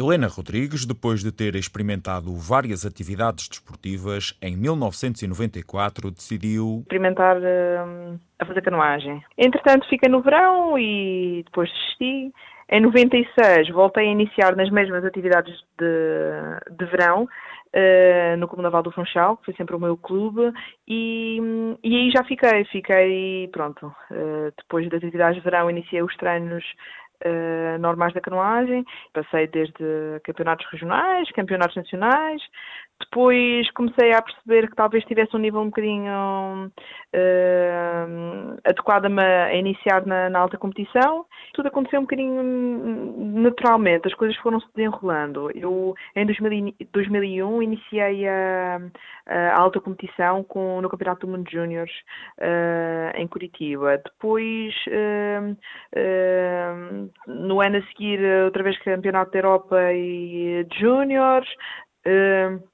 Helena Rodrigues, depois de ter experimentado várias atividades desportivas, em 1994 decidiu experimentar uh, a fazer canoagem. Entretanto, fiquei no verão e depois desisti. Em 96 voltei a iniciar nas mesmas atividades de, de verão, uh, no Clube Naval do Funchal, que foi sempre o meu clube, e, e aí já fiquei, fiquei, pronto, uh, depois das atividades de verão iniciei os treinos uh, normais da canoagem, passei desde campeonatos regionais, campeonatos nacionais, depois comecei a perceber que talvez tivesse um nível um bocadinho uh, adequado a, iniciar na, na, alta competição. Tudo aconteceu um bocadinho naturalmente, as coisas foram se desenrolando. Eu, em 2000, 2001, iniciei a, a, alta competição com, no Campeonato do Mundo Júniores uh, em Curitiba. Depois, uh, no ano a seguir, outra vez Campeonato da Europa e Júniores. Uh,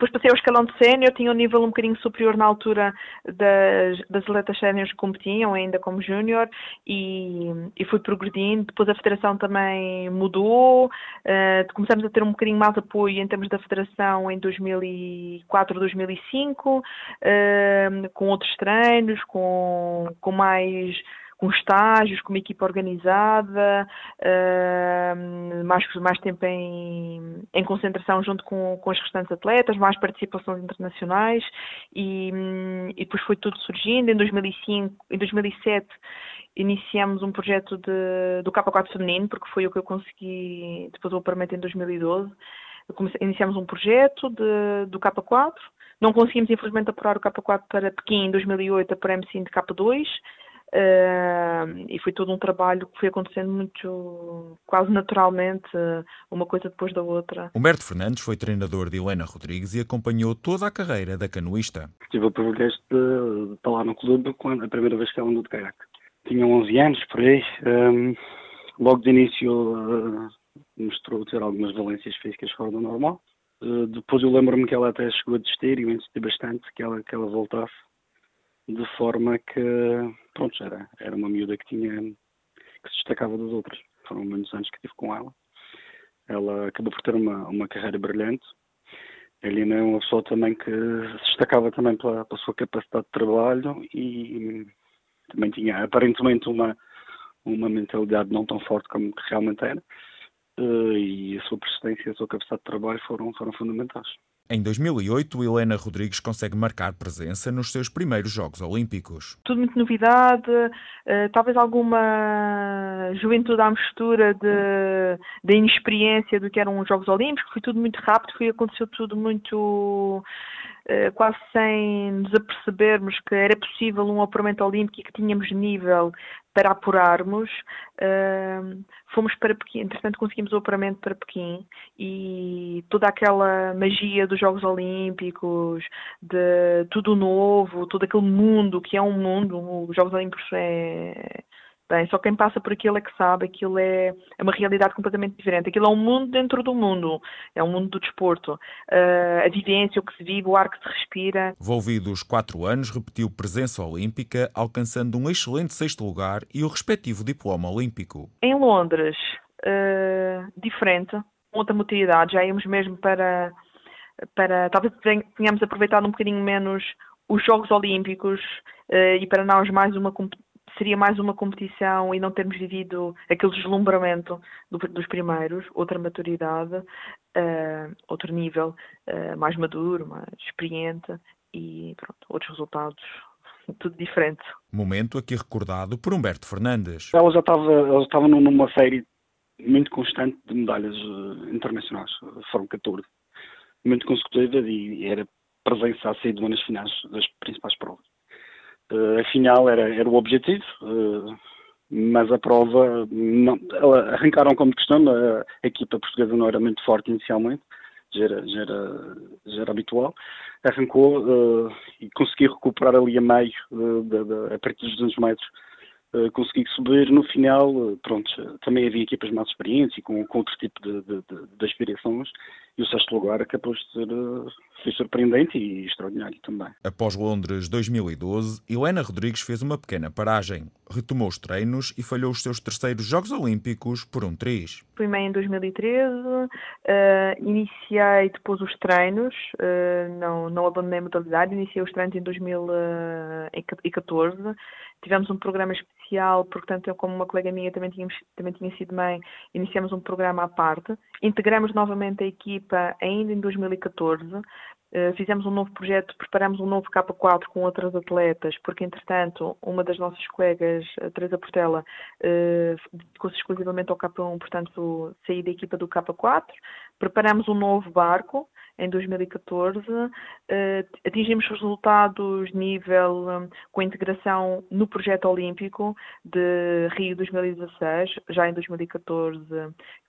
depois passei ao escalão de sénior, tinha um nível um bocadinho superior na altura das, das atletas séniores que competiam, ainda como júnior, e, e fui progredindo. Depois a federação também mudou, uh, começamos a ter um bocadinho mais apoio em termos da federação em 2004, 2005, uh, com outros treinos, com, com mais com estágios, com uma equipa organizada, uh, mais, mais tempo em, em concentração junto com, com os restantes atletas, mais participações internacionais e, e depois foi tudo surgindo. Em 2005, em 2007 iniciamos um projeto de, do K4 feminino, porque foi o que eu consegui depois do apartamento em 2012. Comecei, iniciamos um projeto de, do K4, não conseguimos infelizmente apurar o K4 para Pequim em 2008, apuramos sim de K2, Uh, e foi todo um trabalho que foi acontecendo muito, quase naturalmente, uma coisa depois da outra. Humberto Fernandes foi treinador de Helena Rodrigues e acompanhou toda a carreira da canoista. Tive o privilégio de estar lá no clube quando, a primeira vez que ela andou de caiaque. Tinha 11 anos, por aí. Um, logo de início uh, mostrou ter algumas valências físicas fora do normal. Uh, depois eu lembro-me que ela até chegou a desistir e eu insisti bastante que ela, que ela voltasse de forma que, pronto, era, era uma miúda que tinha, que se destacava das outras. Foram muitos anos que estive com ela. Ela acabou por ter uma, uma carreira brilhante. Ele é uma pessoa também que se destacava também pela, pela sua capacidade de trabalho e também tinha aparentemente uma, uma mentalidade não tão forte como realmente era. Eh, e a sua persistência e a sua capacidade de trabalho foram, foram fundamentais. Em 2008, Helena Rodrigues consegue marcar presença nos seus primeiros Jogos Olímpicos. Tudo muito novidade, uh, talvez alguma juventude à mistura da inexperiência do que eram os Jogos Olímpicos. Foi tudo muito rápido, foi, aconteceu tudo muito eh, quase sem nos apercebermos que era possível um apuramento olímpico e que tínhamos nível para apurarmos, uh, fomos para Pequim, entretanto conseguimos o apuramento para Pequim e toda aquela magia dos Jogos Olímpicos, de tudo novo, todo aquele mundo que é um mundo, os Jogos Olímpicos é, Bem, só quem passa por aquilo é que sabe, aquilo é, é uma realidade completamente diferente. Aquilo é um mundo dentro do mundo, é um mundo do desporto. Uh, a vivência, o que se vive, o ar que se respira. Volvidos quatro anos, repetiu presença olímpica, alcançando um excelente sexto lugar e o respectivo diploma olímpico. Em Londres, uh, diferente, outra motilidade, já íamos mesmo para, para talvez tenhamos aproveitado um bocadinho menos os Jogos Olímpicos uh, e para nós mais uma competição seria mais uma competição e não termos vivido aquele deslumbramento do, dos primeiros, outra maturidade, uh, outro nível uh, mais maduro, mais experiente e pronto, outros resultados tudo diferente. Momento aqui recordado por Humberto Fernandes. Ela já estava, ela estava numa série muito constante de medalhas uh, internacionais, foram 14, muito consecutiva e era presença a sair de nas finais das principais provas. Uh, a final era, era o objetivo, uh, mas a prova, não, arrancaram como costume, a, equipa portuguesa não era muito forte inicialmente, já era, já era, já era habitual, arrancou uh, e conseguiu recuperar ali a meio, de, de, a partir dos 200 metros, uh, consegui subir. No final, pronto, também havia equipas mais experientes e com, com outro tipo de, de, de aspirações, e o sexto lugar acabou de ser uh, foi surpreendente e extraordinário também. Após Londres 2012, Helena Rodrigues fez uma pequena paragem. Retomou os treinos e falhou os seus terceiros Jogos Olímpicos por um triz. Fui-me em 2013, uh, iniciei depois os treinos, uh, não, não abandonei a modalidade, iniciei os treinos em 2014. Tivemos um programa especial, porque tanto eu como uma colega minha também, tínhamos, também tinha sido mãe, iniciamos um programa à parte. Integramos novamente a equipa ainda em 2014. Uh, fizemos um novo projeto, preparamos um novo K4 com outras atletas, porque entretanto uma das nossas colegas, a Teresa Portela, uh, dedicou-se exclusivamente ao K1, portanto saí da equipa do K4. Preparamos um novo barco, em 2014. Eh, atingimos resultados nível hum, com a integração no projeto olímpico de Rio 2016. Já em 2014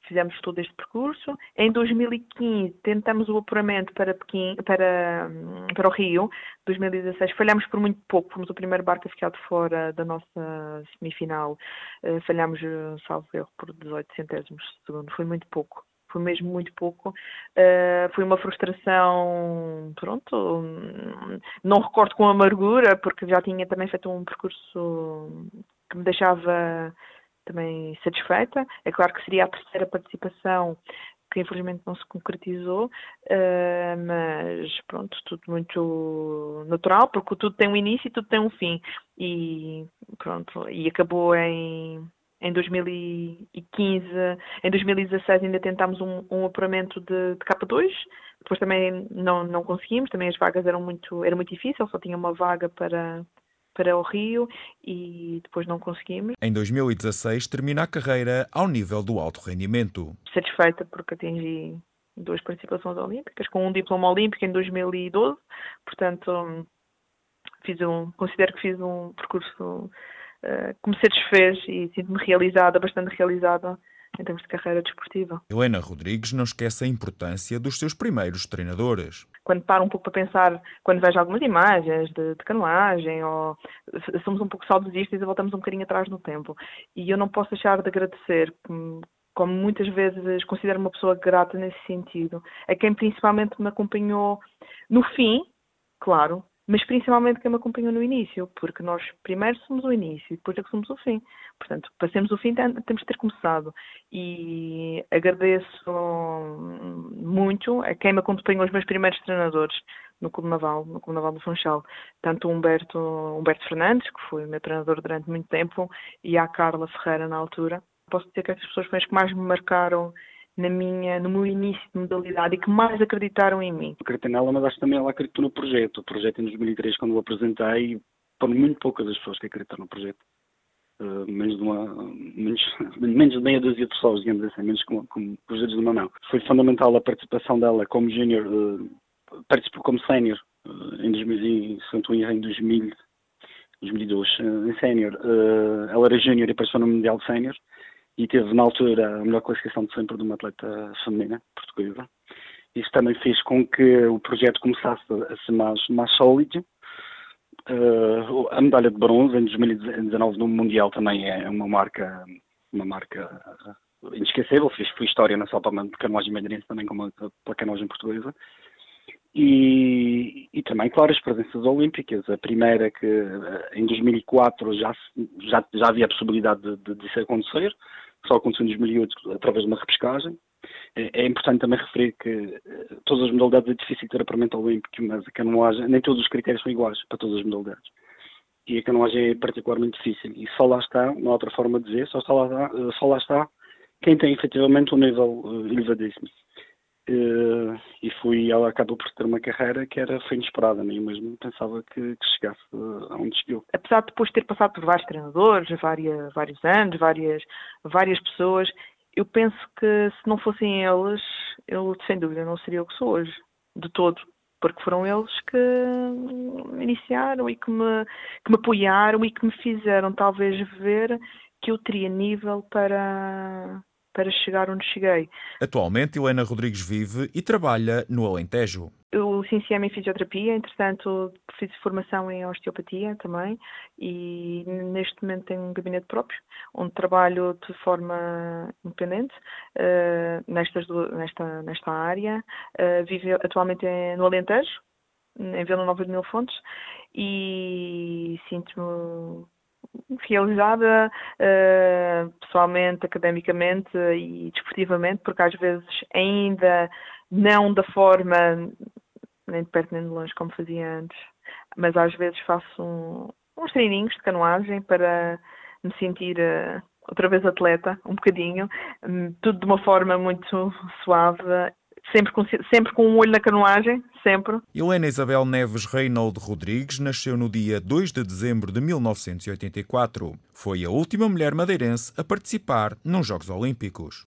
fizemos todo este percurso. Em 2015 tentamos o apuramento para Pequim, para, hum, para o Rio. 2016 falhamos por muito pouco, fomos o primeiro barco a ficar de fora da nossa semifinal. Eh, falhamos, salvo erro, por 18 centésimos de segundo. Foi muito pouco foi mesmo muito pouco. Uh, foi uma frustração, pronto, não recordo com amargura, porque já tinha também feito um percurso que me deixava também satisfeita. É claro que seria a terceira participação que infelizmente não se concretizou, uh, mas pronto, tudo muito natural, porque tudo tem um início e tudo tem um fim. E pronto, e acabou em em 2015, em 2016 ainda tentámos um, um apuramento de, de K2, depois também não, não conseguimos, também as vagas eram muito, era muito difícil, só tinha uma vaga para, para o Rio e depois não conseguimos. Em 2016 termina a carreira ao nível do alto rendimento. Satisfeita porque atingi duas participações olímpicas, com um diploma olímpico em 2012, portanto fiz um, considero que fiz um percurso que me satisfez e sinto-me realizada, bastante realizada em termos de carreira desportiva. Helena Rodrigues não esquece a importância dos seus primeiros treinadores. Quando paro um pouco para pensar, quando vejo algumas imagens de, de canoagem, ou somos um pouco saudosistas e voltamos um bocadinho atrás no tempo. E eu não posso deixar de agradecer, como muitas vezes considero uma pessoa grata nesse sentido, a quem principalmente me acompanhou no fim, claro, mas principalmente quem me acompanhou no início, porque nós primeiro somos o início e depois é que somos o fim. Portanto, passemos o fim, temos de ter começado. E agradeço muito a quem me acompanhou, os meus primeiros treinadores no Clube Naval, no Clube Naval do Funchal. Tanto o Humberto, Humberto Fernandes, que foi meu treinador durante muito tempo, e a Carla Ferreira na altura. Posso dizer que essas pessoas foram as que mais me marcaram na minha, no meu início de modalidade e que mais acreditaram em mim. Acreditei nela, mas acho que também ela acreditou no projeto. O projeto em 2003, quando o apresentei, foram muito poucas as pessoas que acreditaram no projeto. Uh, menos, de uma, menos, menos de meia dúzia de pessoas, digamos assim, menos com, os dedos de uma mão. Foi fundamental a participação dela como júnior, uh, participou como sénior uh, em, 2000, em, em 2000, 2002, uh, em sénior. Uh, ela era júnior e participou no Mundial de Sénior e teve na altura a melhor classificação de sempre de uma atleta feminina portuguesa. Isso também fez com que o projeto começasse a ser mais, mais sólido. Uh, a medalha de bronze em 2019 no Mundial também é uma marca, uma marca inesquecível, fez foi história não só para a canoagem madeirense, também como pela canoagem portuguesa. E, e, também, claro, as presenças olímpicas. A primeira que em 2004 já, já, já havia a possibilidade de, de, de isso acontecer, só aconteceu em 2008 através de uma repescagem. É, é importante também referir que eh, todas as modalidades é difícil ter apuramento olímpico, mas a canoagem, nem todos os critérios são iguais para todas as modalidades. E a canoagem é particularmente difícil. E só lá está, uma outra forma de dizer, só, lá, eh, só lá está quem tem efetivamente um nível uh, elevadíssimo. Uh, e fui, ela acabou por ter uma carreira que era, foi inesperada, nem mesmo pensava que, que chegasse aonde chegou. Apesar de depois ter passado por vários treinadores, várias, vários anos, várias, várias pessoas, eu penso que se não fossem eles, eu sem dúvida não seria o que sou hoje, de todo. Porque foram eles que me iniciaram e que me, que me apoiaram e que me fizeram talvez ver que eu teria nível para, para chegar onde cheguei. Atualmente, Helena Rodrigues vive e trabalha no Alentejo. Eu licenciei-me em fisioterapia, entretanto fiz formação em osteopatia também e neste momento tenho um gabinete próprio, onde trabalho de forma independente uh, nestas, nesta, nesta área. Uh, vivo atualmente no Alentejo, em Vila Nova de Mil Fontes, e sinto-me realizada uh, pessoalmente, academicamente e desportivamente, porque às vezes ainda não da forma nem de perto nem de longe como fazia antes, mas às vezes faço um, uns treininhos de canoagem para me sentir uh, outra vez atleta, um bocadinho, um, tudo de uma forma muito suave sempre com, sempre com um olho na canoagem, sempre. Helena Isabel Neves Reinaldo Rodrigues nasceu no dia 2 de dezembro de 1984. Foi a última mulher madeirense a participar nos Jogos Olímpicos.